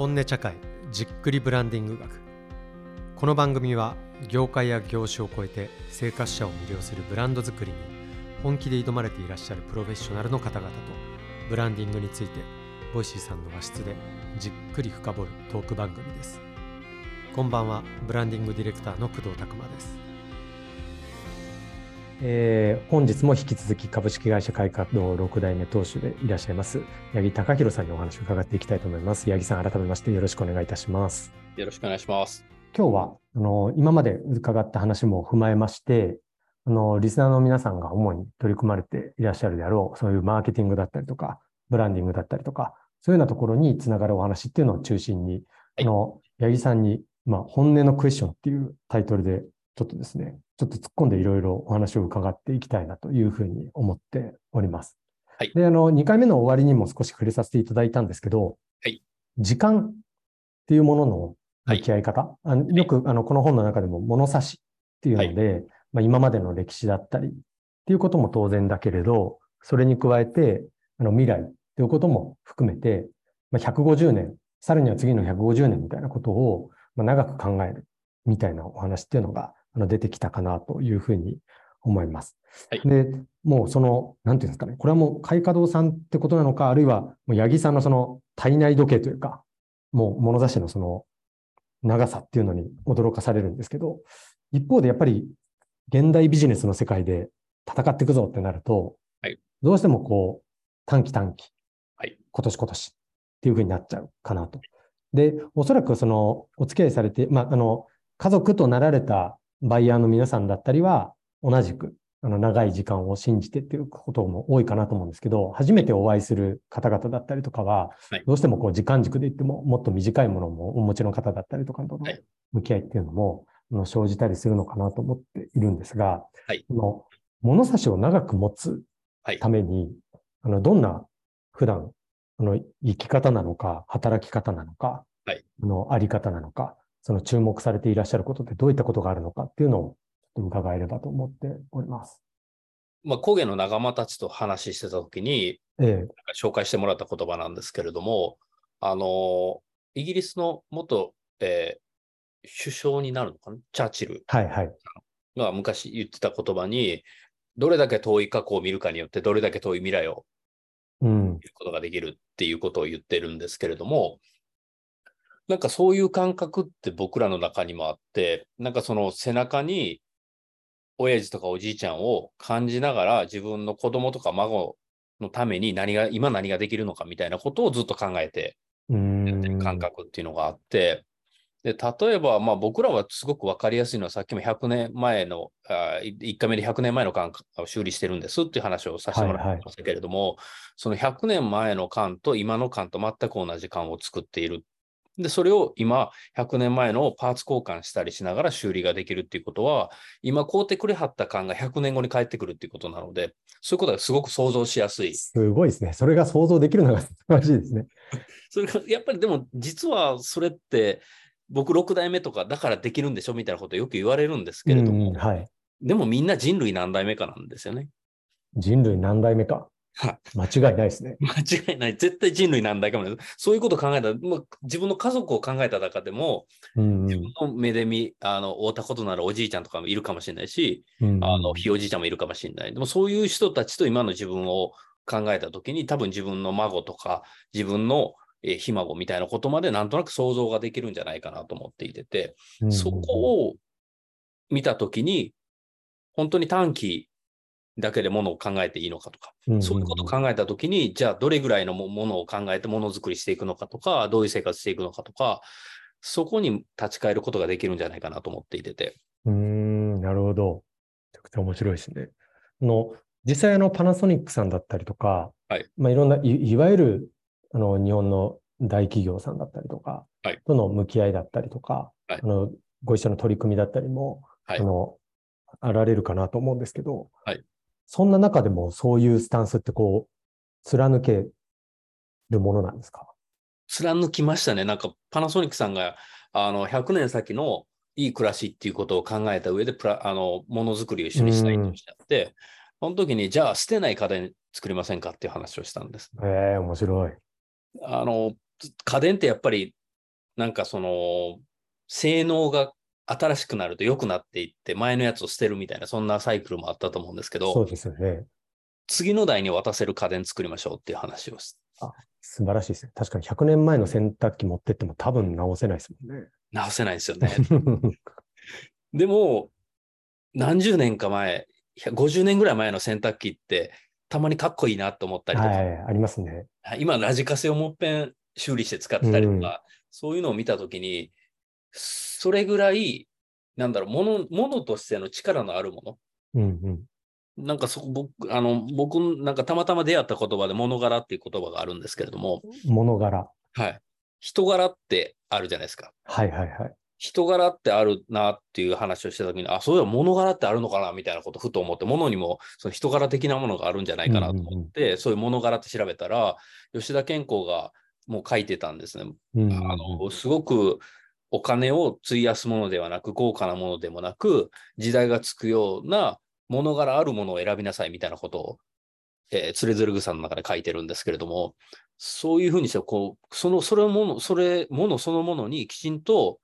本音茶会じっくりブランディング学。この番組は業界や業種を超えて生活者を魅了するブランド作りに本気で挑まれていらっしゃるプロフェッショナルの方々とブランディングについて Voicy さんの和室でじっくり深掘るトーク番組です。こんばんはブランディングディレクターの工藤拓真です。えー、本日も引き続き株式会社開化堂6代目当主でいらっしゃいます八木隆弘さんにお話を伺っていきたいと思います。八木さん、改めましてよろしくお願いいたします。よろしくお願いします。今日はあの今まで伺った話も踏まえまして、あのリスナーの皆さんが主に取り組まれていらっしゃるであろう、そういうマーケティングだったりとか、ブランディングだったりとか、そういうようなところにつながるお話っていうのを中心に、はい、あの八木さんに、まあ、本音のクエスチョンっていうタイトルでちょっとですね、ちょっと突っ込んでいろいろお話を伺っていきたいなというふうに思っております。はい。で、あの、2回目の終わりにも少し触れさせていただいたんですけど、はい。時間っていうものの向き合い方、はい、あのよく、あの、この本の中でも物差しっていうので、はい、まあ、今までの歴史だったりっていうことも当然だけれど、それに加えて、あの、未来っていうことも含めて、まあ、150年、さらには次の150年みたいなことを、まあ、長く考えるみたいなお話っていうのがあの出てきたかなというふうに思います。はい、で、もうその、なんていうんですかね、これはもう海華堂さんってことなのか、あるいは、もう八木さんのその体内時計というか、もう物差しのその長さっていうのに驚かされるんですけど、一方でやっぱり現代ビジネスの世界で戦っていくぞってなると、はい、どうしてもこう短期短期、はい、今年今年っていうふうになっちゃうかなと。で、おそらくそのお付き合いされて、まあ、あの、家族となられたバイヤーの皆さんだったりは、同じく、あの、長い時間を信じてっていうことも多いかなと思うんですけど、初めてお会いする方々だったりとかは、どうしてもこう、時間軸で言っても、もっと短いものもお持ちの方だったりとかとの向き合いっていうのも、はい、生じたりするのかなと思っているんですが、はい、この物差しを長く持つために、はい、あの、どんな普段、あの、生き方なのか、働き方なのか、はい、のあり方なのか、その注目されていらっしゃることってどういったことがあるのかっていうのを伺えればと思っております。まあ、工芸の仲間たちと話してたときに、ええ、紹介してもらった言葉なんですけれども、あの、イギリスの元、えー、首相になるのかな？チャーチル。が昔言ってた言葉に、どれだけ遠い過去を見るかによってどれだけ遠い未来を見ることができるっていうことを言ってるんですけれども、なんかそういう感覚って僕らの中にもあって、なんかその背中に親父とかおじいちゃんを感じながら自分の子供とか孫のために何が、今何ができるのかみたいなことをずっと考えてやってる感覚っていうのがあって、で、例えば、まあ僕らはすごくわかりやすいのはさっきも100年前の、あ1回目で100年前の缶を修理してるんですっていう話をさせてもらいましたけれども、はいはい、その100年前の缶と今の缶と全く同じ缶を作っているで、それを今、100年前のパーツ交換したりしながら修理ができるっていうことは、今買うてくれはった感が100年後に返ってくるっていうことなので、そういうことがすごく想像しやすい。すごいですね。それが想像できるのが素晴らしいですね。それが、やっぱりでも、実はそれって、僕6代目とかだからできるんでしょみたいなことよく言われるんですけれども、うん、はい、でもみんな人類何代目かなんですよね。人類何代目か。間違いないですね。間違いない。絶対人類なんだかもそういうことを考えたら、まあ、自分の家族を考えた中でも、うん、自分の目で見、あの、会ったことならおじいちゃんとかもいるかもしれないし、うん、あの、ひいおじいちゃんもいるかもしれない。でもそういう人たちと今の自分を考えたときに、多分自分の孫とか、自分のえひ孫みたいなことまでなんとなく想像ができるんじゃないかなと思っていてて、うん、そこを見たときに、本当に短期だけでものを考えていいのかとか、そういうことを考えたときに、じゃあどれぐらいのものを考えてものづくりしていくのかとか、どういう生活していくのかとか、そこに立ち返ることができるんじゃないかなと思っていてて。うん、なるほど。めちゃくちゃ面白いですね。の実際パナソニックさんだったりとか、はい、まあいろんないいわゆるあの日本の大企業さんだったりとか、はい、との向き合いだったりとか、はい、あのご一緒の取り組みだったりも、はい、あのあられるかなと思うんですけど、はい、そんな中でもそういうスタンスってこう、貫けるものなんですか？貫きましたね。なんかパナソニックさんが、あの、100年先のいい暮らしっていうことを考えた上で、プラあの、ものづくりを一緒にしたいとおっしゃって、その時に、じゃあ捨てない家電作りませんかっていう話をしたんです。ええー、面白い。あの、家電ってやっぱりなんかその、性能が新しくなると良くなっていって、前のやつを捨てるみたいな、そんなサイクルもあったと思うんですけど、そうですよね。次の代に渡せる家電作りましょうっていう話をしあ素晴らしいですね。確かに100年前の洗濯機持ってっても多分直せないですもんね。直せないですよね。でも、何十年か前、50年ぐらい前の洗濯機って、たまにかっこいいなと思ったりとか。はい、ありますね。今、ラジカセをもっぺん修理して使ってたりとか、うん、そういうのを見たときに、それぐらい、なんだろう、もの、ものとしての力のあるもの。うんうん、なんかそ僕、あの、僕、なんかたまたま出会った言葉で物柄っていう言葉があるんですけれども。物柄。はい。人柄ってあるじゃないですか。はいはいはい。人柄ってあるなっていう話をしたときに、あ、そういえば物柄ってあるのかなみたいなことふと思って、物にもその人柄的なものがあるんじゃないかなと思って、うんうん、そういう物柄って調べたら、吉田健康がもう書いてたんですね。うんうん、あのすごくお金を費やすものではなく、豪華なものでもなく、時代がつくような物柄あるものを選びなさいみたいなことを、えー、つれづるぐさんの中で書いてるんですけれども、そういうふうにして、こう、その、それもの、それ、ものそのものにきちんと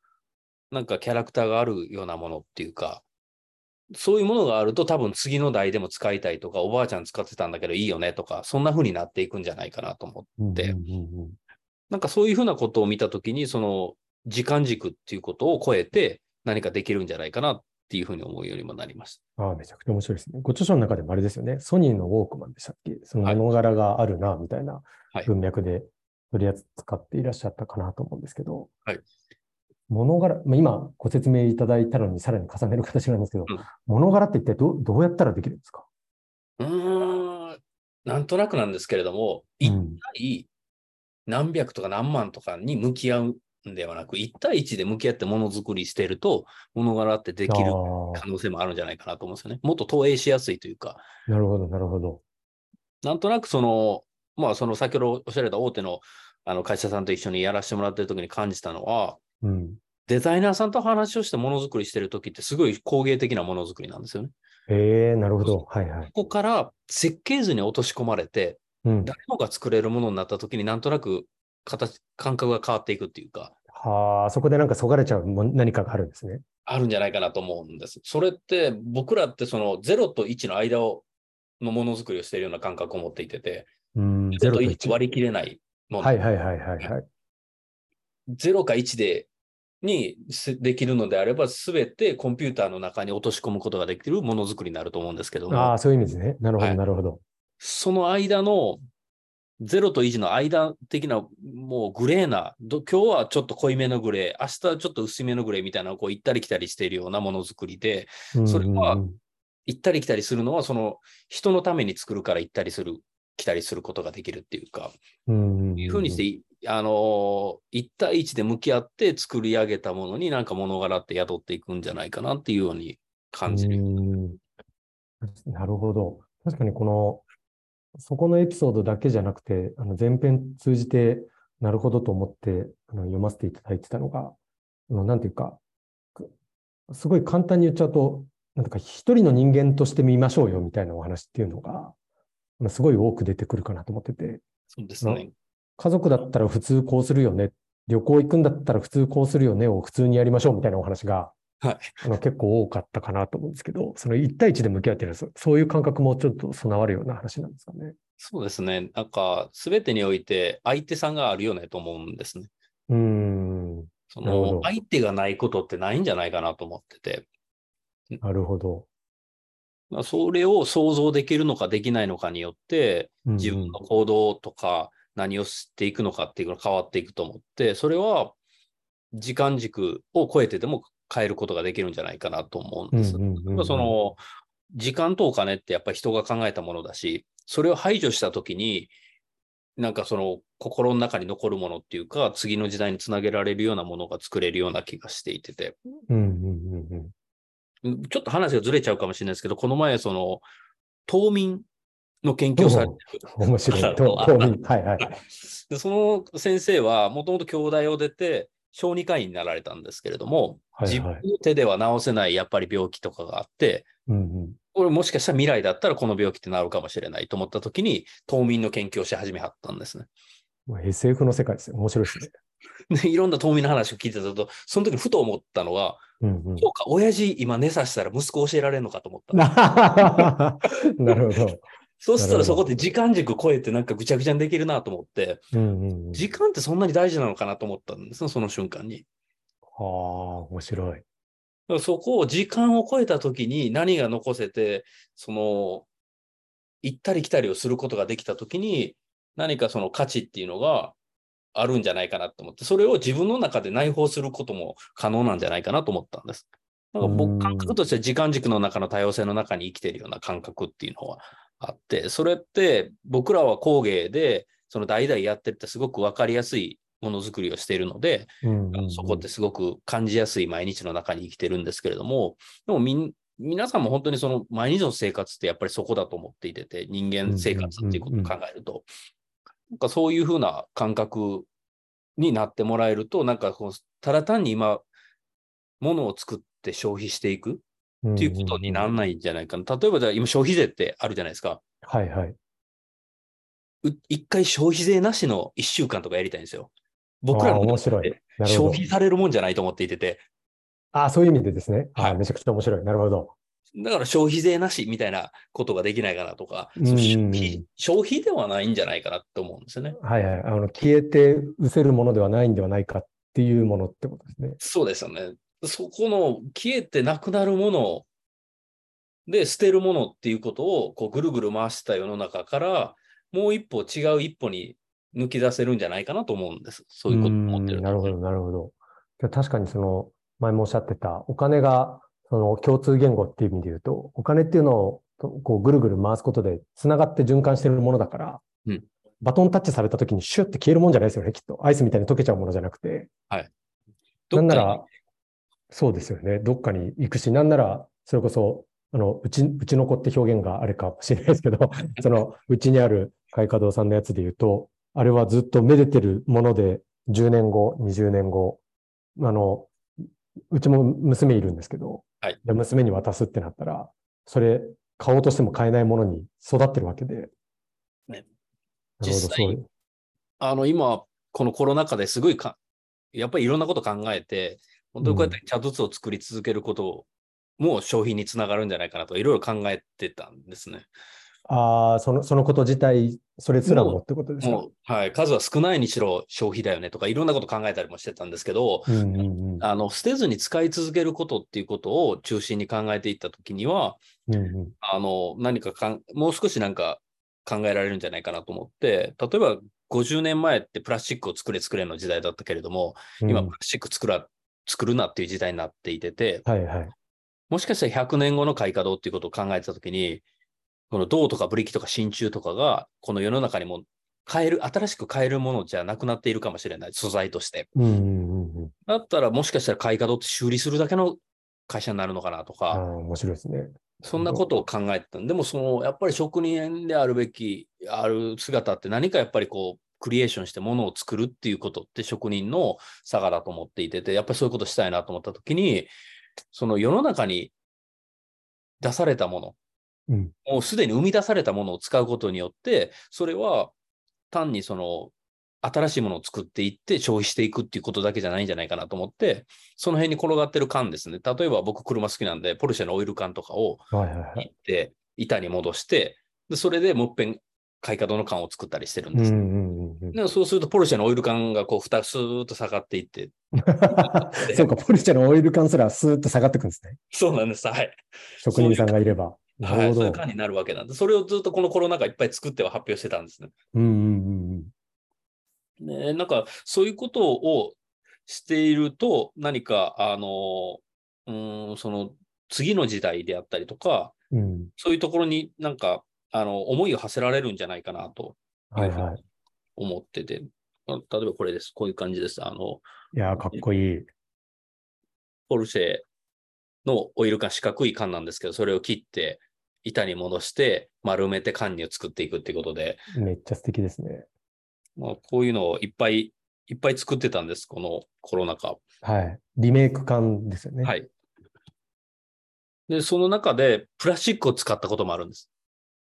なんかキャラクターがあるようなものっていうか、そういうものがあると多分次の代でも使いたいとか、おばあちゃん使ってたんだけどいいよねとか、そんな風になっていくんじゃないかなと思って、なんかそういうふうなことを見たときに、その時間軸っていうことを超えて何かできるんじゃないかなっていうふうに思うようにもなりました。ああ、めちゃくちゃ面白いですね。ご著書の中でもあれですよね、ソニーのウォークマンでしたっけ？その物柄があるな、みたいな文脈で取り扱っていらっしゃったかなと思うんですけど、はい。物柄、まあ、今ご説明いただいたのにさらに重ねる形なんですけど、うん、物柄って一体どどうやったらできるんですか？うん、なんとなくなんですけれども、一体何百とか何万とかに向き合うんではなく、一対一で向き合ってものづくりしていると、物柄ってできる可能性もあるんじゃないかなと思うんですよね。もっと投影しやすいというか。なるほど、なるほど。なんとなくその、まあその先ほどおっしゃられた大手のあの会社さんと一緒にやらせてもらってる時に感じたのは、うん、デザイナーさんと話をしてものづくりしてるときってすごい工芸的なものづくりなんですよね。へえなるほど。はいはい。ここから設計図に落とし込まれて、うん、誰もが作れるものになったときになんとなく形、感覚が変わっていくっていうか。はあ、そこでなんかそがれちゃう何かがあるんですね。あるんじゃないかなと思うんです。それって僕らってその0と1の間をのものづくりをしているような感覚を持っていてて、うん、0と1割り切れないもの。はいはいはいはい、はい。0か1でにできるのであれば、すべてコンピューターの中に落とし込むことができるものづくりになると思うんですけども。ああ、そういう意味ですね。なるほど、はい、なるほど。その間の0と1の間的な、もうグレーな、今日はちょっと濃いめのグレー、明日はちょっと薄めのグレーみたいなのをこう行ったり来たりしているようなものづくりで、それは行ったり来たりするのは、その人のために作るから行ったりする、来たりすることができるっていうか、いうふうにしてあの、一対一で向き合って作り上げたものになんか物柄って宿っていくんじゃないかなっていうように感じる。なるほど。確かにこの、そこのエピソードだけじゃなくて、あの前編通じて、なるほどと思ってあの読ませていただいてたのが、あのなんていうか、すごい簡単に言っちゃうと、なんとか一人の人間として見ましょうよみたいなお話っていうのが、すごい多く出てくるかなと思ってて。そうですね。家族だったら普通こうするよね。旅行行くんだったら普通こうするよねを普通にやりましょうみたいなお話が、はい、あの結構多かったかなと思うんですけど、その1対1で向き合ってるそういう感覚もちょっと備わるような話なんですかね。そうですね。なんか、すべてにおいて相手さんがあるよねと思うんですね。うん。その、相手がないことってないんじゃないかなと思ってて。なるほど。それを想像できるのかできないのかによって、自分の行動とか何をしていくのかっていうのが変わっていくと思って、それは時間軸を超えてでも変えることができるんじゃないかなと思うんです。その時間とお金ってやっぱり人が考えたものだし、それを排除したときに、なんかその心の中に残るものっていうか、次の時代につなげられるようなものが作れるような気がしていてて。ちょっと話がずれちゃうかもしれないですけど、この前、その、島民の研究をされてる。面白い。島民。はいはい。で、その先生は、もともと京大を出て、小児科医になられたんですけれども、はいはい、自分の手では治せないやっぱり病気とかがあって、うんうん、これもしかしたら未来だったらこの病気って治るかもしれないと思った時に、島民の研究をし始めはったんですね。SF の世界ですよ。面白いですね。で、いろんな遠見の話を聞いてたと、その時にふと思ったのは、うんうん、そうか、親父今寝させたら息子教えられるのかと思った。なるほど。そうしたらそこで時間軸超えてなんかぐちゃぐちゃにできるなと思って、うんうんうん、時間ってそんなに大事なのかなと思ったんですその瞬間に。はあ、面白い。そこを時間を超えた時に何が残せて、その、行ったり来たりをすることができた時に、何かその価値っていうのがあるんじゃないかなと思って、それを自分の中で内包することも可能なんじゃないかなと思ったんです。なんか僕、感覚としては時間軸の中の多様性の中に生きているような感覚っていうのはあって、それって僕らは工芸で、その代々やってるってすごく分かりやすいものづくりをしているので、うんうんうん、そこってすごく感じやすい毎日の中に生きてるんですけれども、でもみん皆さんも本当にその毎日の生活ってやっぱりそこだと思っていてて、人間生活っていうことを考えると、なんかそういうふうな感覚になってもらえると、なんかこうただ単に今、ものを作って消費していくっていうことにならないんじゃないかな。例えばじゃあ今消費税ってあるじゃないですか。はいはい。一回消費税なしの一週間とかやりたいんですよ。僕らの面白い消費されるもんじゃないと思っていてて。ああ、そういう意味でですね。はい。めちゃくちゃ面白い。なるほど。だから消費税なしみたいなことができないかなとか、消費ではないんじゃないかなって思うんですよね。はいはい。あの消えて失せるものではないんではないかっていうものってことですね。そうですよね。そこの消えてなくなるもので捨てるものっていうことをこうぐるぐる回した世の中からもう一歩違う一歩に抜き出せるんじゃないかなと思うんです。そういうことを思ってる、なるほど、なるほど。確かにその前もおっしゃってたお金がその共通言語っていう意味で言うと、お金っていうのをこうぐるぐる回すことで繋がって循環してるものだから、うん、バトンタッチされた時にシュッて消えるもんじゃないですよね、きっと。アイスみたいに溶けちゃうものじゃなくて。はい。なんなら、そうですよね。どっかに行くし、なんなら、それこそ、あの、うち、うちの子って表現があれかもしれないですけど、その、うちにある海華堂さんのやつで言うと、あれはずっとめでてるもので、10年後、20年後、あの、うちも娘いるんですけど、はい、娘に渡すってなったら、それ買おうとしても買えないものに育ってるわけで。ね、実際、あの、今、このコロナ禍ですごいか、やっぱりいろんなこと考えて、本当にこうやって茶筒を作り続けることも消費につながるんじゃないかなといろいろ考えてたんですね。ああ、その、そのこと自体、それすらもってことですかはい。数は少ないにしろ消費だよねとか、いろんなこと考えたりもしてたんですけど、うんうんうん、あの、捨てずに使い続けることっていうことを中心に考えていったときには、うんうん、あの、何かかん、もう少しなんか考えられるんじゃないかなと思って、例えば50年前ってプラスチックを作れ作れの時代だったけれども、うん、今プラスチック作ら、作るなっていう時代になっていてて、はいはい、もしかしたら100年後の開花堂っていうことを考えたときに、この銅とかブリキとか真鍮とかが、この世の中にも買える、新しく買えるものじゃなくなっているかもしれない、素材として。うんうんうん、だったら、もしかしたら買い角って修理するだけの会社になるのかなとか。面白いですね。そんなことを考えてたでも、その、やっぱり職人であるべき、ある姿って何かやっぱりこう、クリエーションしてものを作るっていうことって職人の差がだと思っていてて、やっぱりそういうことしたいなと思ったときに、その世の中に出されたもの、うん、もうすでに生み出されたものを使うことによって、それは単にその新しいものを作っていって消費していくっていうことだけじゃないんじゃないかなと思って、その辺に転がってる缶ですね。例えば僕車好きなんで、ポルシェのオイル缶とかをいって板に戻して、でそれでもっぺん買い方の缶を作ったりしてるんです、ねそうするとポルシェのオイル缶がこう蓋スーッと下がっていって。そうか、ポルシェのオイル缶すらスーッと下がっていくんですね。そうなんです。はい。職人さんがいれば。はい、そういう感になるわけなんで、それをずっとこのコロナ禍いっぱい作っては発表してたんですね。うんうんうん、ねなんか、そういうことをしていると、何か、あの、うん、その、次の時代であったりとか、うん、そういうところになんか、あの、思いを馳せられるんじゃないかなと、はいはい。思ってて、例えばこれです。こういう感じです。あの、いや、かっこいい。ポルシェのオイル缶、四角い缶なんですけど、それを切って、板に戻して丸めて缶にを作っていくっていうことで。めっちゃ素敵ですね。まあ、こういうのをいっぱいいっぱい作ってたんです、このコロナ禍。はい。リメイク缶ですよね。はい。で、その中でプラスチックを使ったこともあるんです。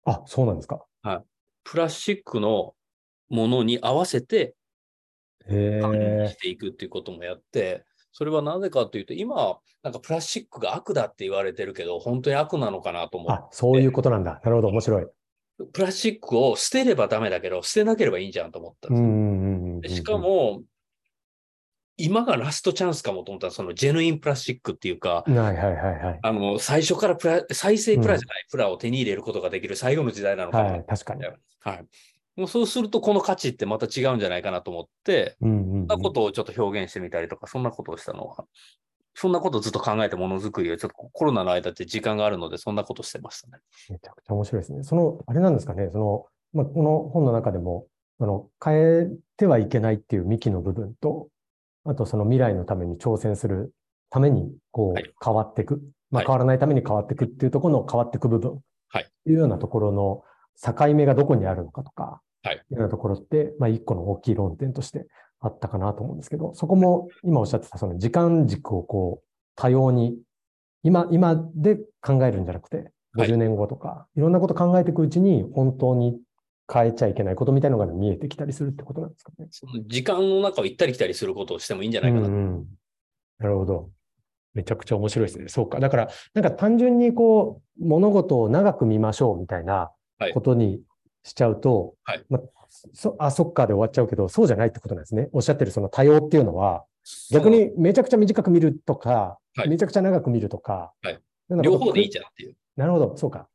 あ、そうなんですか。はい。プラスチックのものに合わせて管理していくっていうこともやって、それはなぜかというと、今、なんかプラスチックが悪だって言われてるけど、本当に悪なのかなと思って。あ、そういうことなんだ。なるほど、面白い。プラスチックを捨てればダメだけど、捨てなければいいんじゃんと思ったんですしかも、今がラストチャンスかもと思ったら、そのジェヌインプラスチックっていうか、はいはいはいはい、あの、最初からプラ、再生プラじゃない、うん、プラを手に入れることができる最後の時代なのかな。はい、確かに。はい。もうそうすると、この価値ってまた違うんじゃないかなと思って、うんうんうん、そんなことをちょっと表現してみたりとか、そんなことをしたのは、そんなことずっと考えてものづくりを、ちょっとコロナの間って時間があるので、そんなことしてましたね。めちゃくちゃ面白いですね。その、あれなんですかね、その、まあ、この本の中でも、その、変えてはいけないっていう幹の部分と、あとその未来のために挑戦するために、こう、変わっていく。まあ、変わらないために変わっていくっていうところの変わっていく部分。はい。いうようなところの境目がどこにあるのかとか、はい。いうようなところって、まあ、一個の大きい論点としてあったかなと思うんですけど、そこも今おっしゃってたその時間軸をこう、多様に、今、今で考えるんじゃなくて、50年後とか、はい、いろんなこと考えていくうちに、本当に変えちゃいけないことみたいなのが見えてきたりするってことなんですかね。その時間の中を行ったり来たりすることをしてもいいんじゃないかな。うん、なるほど。めちゃくちゃ面白いですね。そうか。だから、なんか単純にこう、物事を長く見ましょうみたいなことにしちゃうと、はい、まあ、そあ、そっかで終わっちゃうけど、そうじゃないってことなんですね。おっしゃってるその多様っていうのは、逆にめちゃくちゃ短く見るとか、はい、めちゃくちゃ長く見るとか、はい、両方でいいじゃんっていう。なるほど、そうか。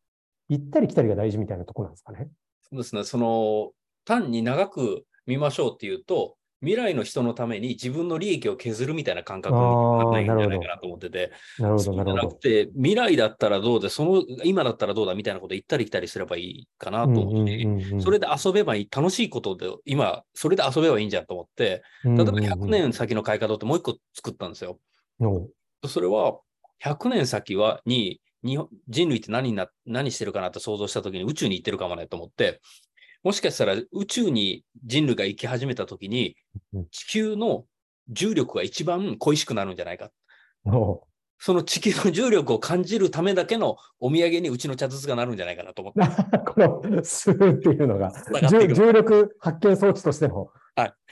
行ったり来たりが大事みたいなところなんですかね。そうですね。その、単に長く見ましょうっていうと、未来の人のために自分の利益を削るみたいな感覚にならないんじゃないかなと思ってて。なるほど、なるほど。なくて、未来だったらどうで、その、今だったらどうだみたいなこと言ったり来たりすればいいかなと思って、それで遊べばいい、楽しいことで、今、それで遊べばいいんじゃんと思って、例えば100年先の買い方ってもう一個作ったんですよ。それは、100年先は、に、人類って何な何してるかなって想像したときに宇宙に行ってるかもねと思って、もしかしたら宇宙に人類が行き始めたときに、地球の重力が一番恋しくなるんじゃないか。その地球の重力を感じるためだけのお土産にうちの茶筒がなるんじゃないかなと思って。このスーっていうのが、重力発見装置としての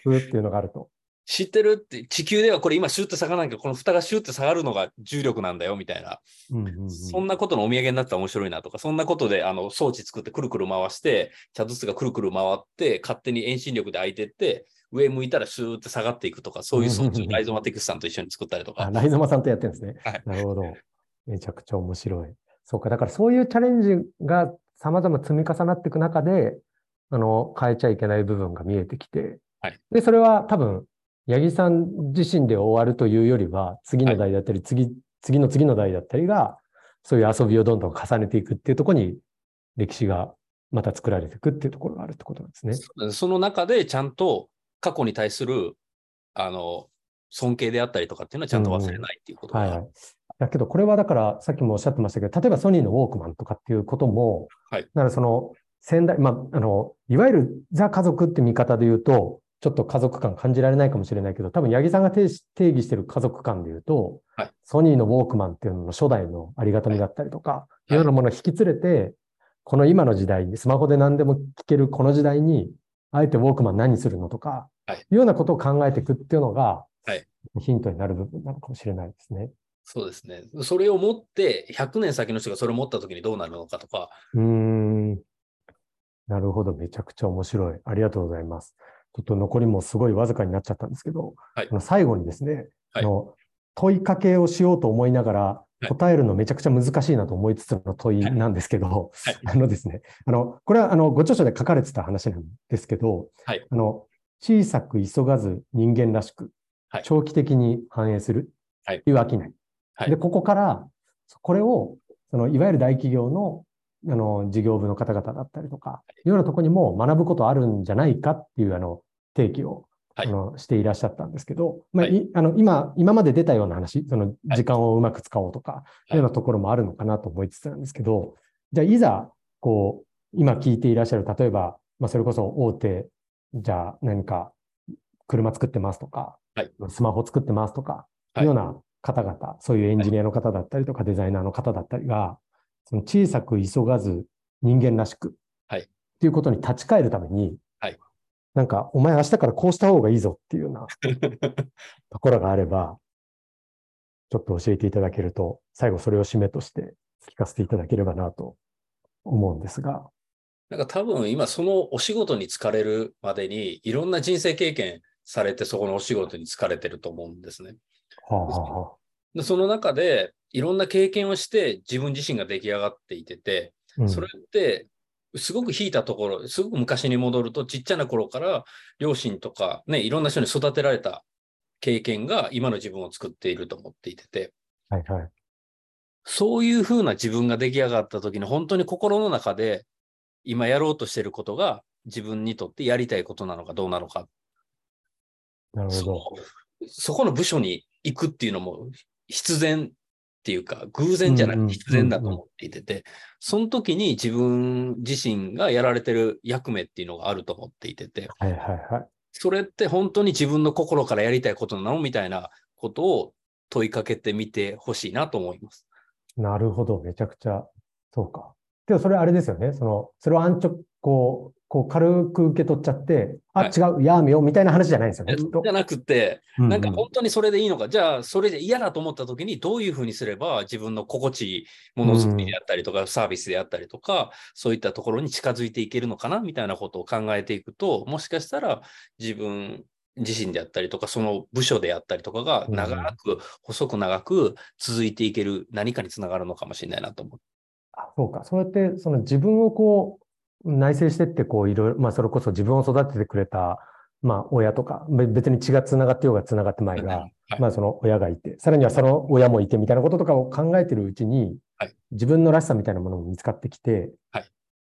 スーっていうのがあると。知ってるって、地球ではこれ今シュッて下がらないけど、この蓋がシュッて下がるのが重力なんだよ、みたいな。うんうんうん、そんなことのお土産になったら面白いなとか、そんなことであの装置作ってくるくる回して、茶筒がくるくる回って、勝手に遠心力で開いてって、上向いたらシューって下がっていくとか、そういう装置をライゾマティクスさんと一緒に作ったりとか。ライゾマさんとやってるんですね。はい、なるほど。めちゃくちゃ面白い。そうか、だからそういうチャレンジが様々積み重なっていく中で、あの、変えちゃいけない部分が見えてきて、はい、で、それは多分、八木さん自身で終わるというよりは、次の代だったり、はい、次、次の次の代だったりが、そういう遊びをどんどん重ねていくっていうところに、歴史がまた作られていくっていうところがあるってことなんですね。その中でちゃんと過去に対する、あの、尊敬であったりとかっていうのはちゃんと忘れないっていうことが、うん、はい。だけど、これはだから、さっきもおっしゃってましたけど、例えばソニーのウォークマンとかっていうことも、はい。だからその、先代、まあ、あの、いわゆるザ家族って見方で言うと、ちょっと家族感感じられないかもしれないけど、多分八木さんが定義してる家族感で言うと、はい、ソニーのウォークマンっていうのの初代のありがたみだったりとか、はい、いろいろなものを引き連れて、この今の時代に、スマホで何でも聞けるこの時代に、あえてウォークマン何するのとか、はい、いうようなことを考えていくっていうのが、はい、ヒントになる部分なのかもしれないですね。そうですね。それを持って、100年先の人がそれを持った時にどうなるのかとか。うん。なるほど。めちゃくちゃ面白い。ありがとうございます。ちょっと残りもすごいわずかになっちゃったんですけど、はい、最後にですね、はい、の問いかけをしようと思いながら、答えるのめちゃくちゃ難しいなと思いつつの問いなんですけど、はい、あのですね、あの、これはあの、ご著書で書かれてた話なんですけど、はい、あの、小さく急がず人間らしく、長期的に反映するとい。う商い。はい、で、ここから、これを、その、いわゆる大企業のあの、事業部の方々だったりとか、い。うようなところにも学ぶことあるんじゃないかっていう、あの、提起を、はい、あのしていらっしゃったんですけど、まあ、はい、あの今、今まで出たような話、その時間をうまく使おうとか、い。うようなところもあるのかなと思いつつなんですけど、じゃあいざ、こう、今聞いていらっしゃる、例えば、まあ、それこそ大手、じゃあ何か車作ってますとか、はい、スマホ作ってますとか、いうような方々、そういうエンジニアの方だったりとか、デザイナーの方だったりが、その小さく急がず人間らしく、はい。っていうことに立ち返るために、はい。なんか、お前明日からこうした方がいいぞっていうような ところがあれば、ちょっと教えていただけると、最後それを締めとして聞かせていただければなと思うんですが。なんか多分今そのお仕事に疲れるまでにいろんな人生経験されてそこのお仕事に疲れてると思うんですね。はあはあ、でその中でいろんな経験をして自分自身が出来上がっていてて、うん、それってすごく引いたところ、すごく昔に戻るとちっちゃな頃から両親とかね、いろんな人に育てられた経験が今の自分を作っていると思っていてて、はいはい、そういうふうな自分が出来上がった時に本当に心の中で今やろうとしていることが自分にとってやりたいことなのかどうなのか。なるほど。そこの部署に行くっていうのも必然っていうか、偶然じゃなくて必然だと思っていてて、その時に自分自身がやられてる役目っていうのがあると思っていてて、はいはいはい。それって本当に自分の心からやりたいことなのみたいなことを問いかけてみてほしいなと思います。なるほど。めちゃくちゃ、そうか。けどそれあれですよね。その、それを安直、こう、こう軽く受け取っちゃって、あ、はい、違う、やめようみたいな話じゃないんですよね。じゃなくて、なんか本当にそれでいいのか、じゃあそれで嫌だと思った時にどういうふうにすれば自分の心地いいものづくりであったりとか、うん、サービスであったりとか、そういったところに近づいていけるのかなみたいなことを考えていくと、もしかしたら自分自身であったりとか、その部署であったりとかが長く、うん、細く長く続いていける何かにつながるのかもしれないなと思う。あそうか。そうやって、その自分をこう、内省してって、こう、いろいろ、まあ、それこそ自分を育ててくれた、まあ、親とか、別に血が繋がってようが繋がってまいが、はい、まあ、その親がいて、さらにはその親もいてみたいなこととかを考えてるうちに、はい、自分のらしさみたいなものも見つかってきて、はい、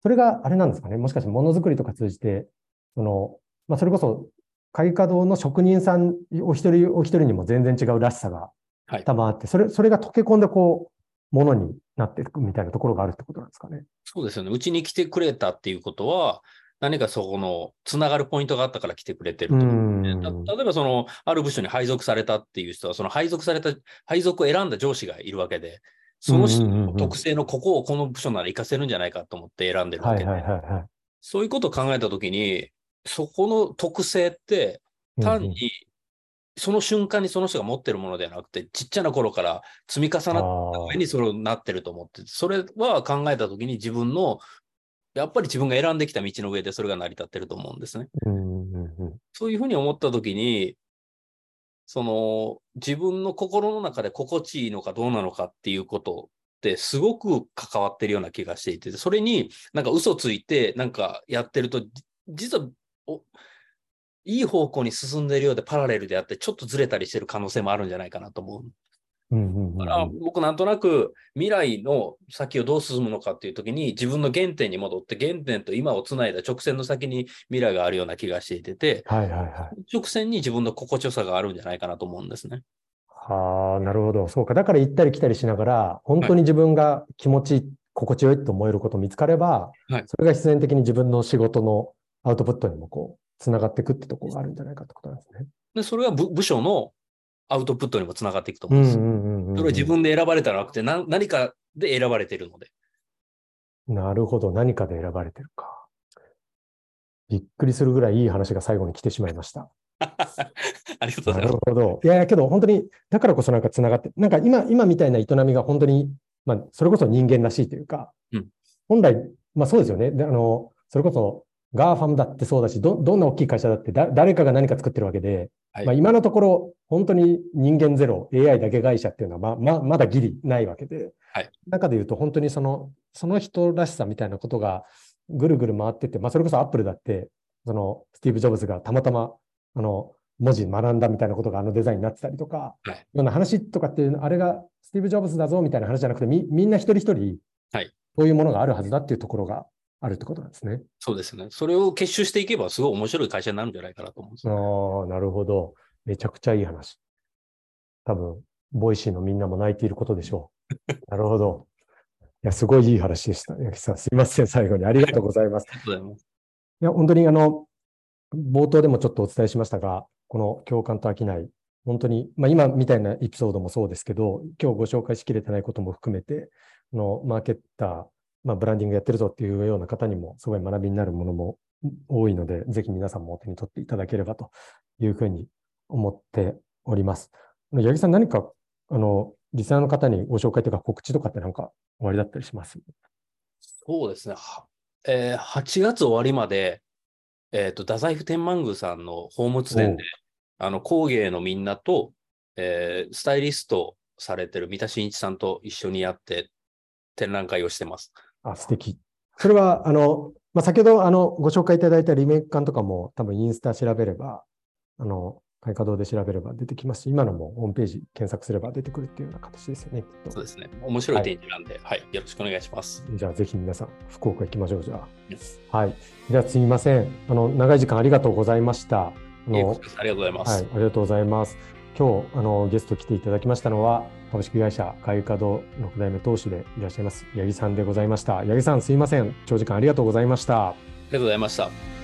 それがあれなんですかね。もしかしてものづくりとか通じて、その、まあ、それこそ、開花堂の職人さんお一人お一人にも全然違うらしさが多分あって、それ、それが溶け込んでこう、ものになっていくみたいなところがあるってことなんですかね。そうですよね。うちに来てくれたっていうことは、何かそこのつながるポイントがあったから来てくれてると思うんで、例えばその、ある部署に配属されたっていう人は、その配属された、配属を選んだ上司がいるわけで、その人の特性のここをこの部署なら活かせるんじゃないかと思って選んでるわけで、そういうことを考えたときに、そこの特性って、単にその瞬間にその人が持ってるものではなくて、ちっちゃな頃から積み重なった上にそれをなってると思ってて、それは考えたときに自分の、やっぱり自分が選んできた道の上でそれが成り立ってると思うんですね。そういうふうに思ったときに、その自分の心の中で心地いいのかどうなのかっていうことってすごく関わってるような気がしていて、それになんか嘘ついてなんかやってると、実はいい方向に進んでいるようでパラレルであって、ちょっとずれたりしてる可能性もあるんじゃないかなと思う。だから僕なんとなく未来の先をどう進むのかっていう時に自分の原点に戻って原点と今をつないだ直線の先に未来があるような気がしていてて、はいはいはい、直線に自分の心地よさがあるんじゃないかなと思うんですね。はあ、なるほど。そうか。だから行ったり来たりしながら、本当に自分が気持ち、はい、心地よいと思えること見つかれば、はい、それが必然的に自分の仕事のアウトプットにもこうつながっていくってところがあるんじゃないかってことなんですね。で、それは部部署のアウトプットにもつながっていくと思うんです。それは自分で選ばれたらなくて何、何かで選ばれているので。なるほど。何かで選ばれてるか。びっくりするぐらいいい話が最後に来てしまいました。ありがとうございます。なるほど。いやいや、けど本当に、だからこそなんかつながって、なんか今、今みたいな営みが本当に、まあ、それこそ人間らしいというか、うん、本来、まあそうですよね。であの、それこそ GAFAM だってそうだし、ど、どんな大きい会社だってだ、誰かが何か作ってるわけで、はい、まあ今のところ、本当に人間ゼロ、AI だけ会社っていうのは、ま、ま、まだギリないわけで、はい、中で言うと本当にその、その人らしさみたいなことがぐるぐる回ってて、まあそれこそアップルだって、その、スティーブ・ジョブズがたまたま、あの、文字学んだみたいなことがあのデザインになってたりとか、はい、ような話とかっていう、あれがスティーブ・ジョブズだぞみたいな話じゃなくて、み、みんな一人一人、はい、そういうものがあるはずだっていうところがあるってことなんですね。そうですね。それを結集していけば、すごい面白い会社になるんじゃないかなと思うんですよ、ね、ああ、なるほど。めちゃくちゃいい話。多分、 Voicy のみんなも泣いていることでしょう。なるほど。いや、すごいいい話でした。八木さん、すいません。最後にありがとうございます。ありがとうございます。いや、本当にあの、冒頭でもちょっとお伝えしましたが、この共感と飽きない、本当に、まあ今みたいなエピソードもそうですけど、今日ご紹介しきれてないことも含めて、のマーケッター、まあ、ブランディングやってるぞっていうような方にもすごい学びになるものも多いので、ぜひ皆さんもお手に取っていただければというふうに思っております。八木さん、何か、あの、リスナーの方にご紹介というか告知とかってなんか終わりだったりします？そうですね。えー、8月終わりまで、えっ、ー、と、太宰府天満宮さんの宝物殿で、あの、工芸のみんなと、えー、スタイリストされてる三田真一さんと一緒にやって展覧会をしてます。あ、素敵。それは、あの、まあ、先ほど、あの、ご紹介いただいたリメイク館とかも多分インスタ調べれば、あの、開花堂で調べれば出てきますし、今のもホームページ検索すれば出てくるっていうような形ですよね。そうですね。面白い展示なんで、はい、はい、よろしくお願いします。じゃあ、ぜひ皆さん、福岡行きましょう、じゃあ。はい。じゃあ、すみません。あの、長い時間ありがとうございました。あのありがとうございます。はい、ありがとうございます。今日、あの、ゲスト来ていただきましたのは、株式会社開花堂6代目当主でいらっしゃいます、八木さんでございました。八木さん、すいません。長時間ありがとうございました。ありがとうございました。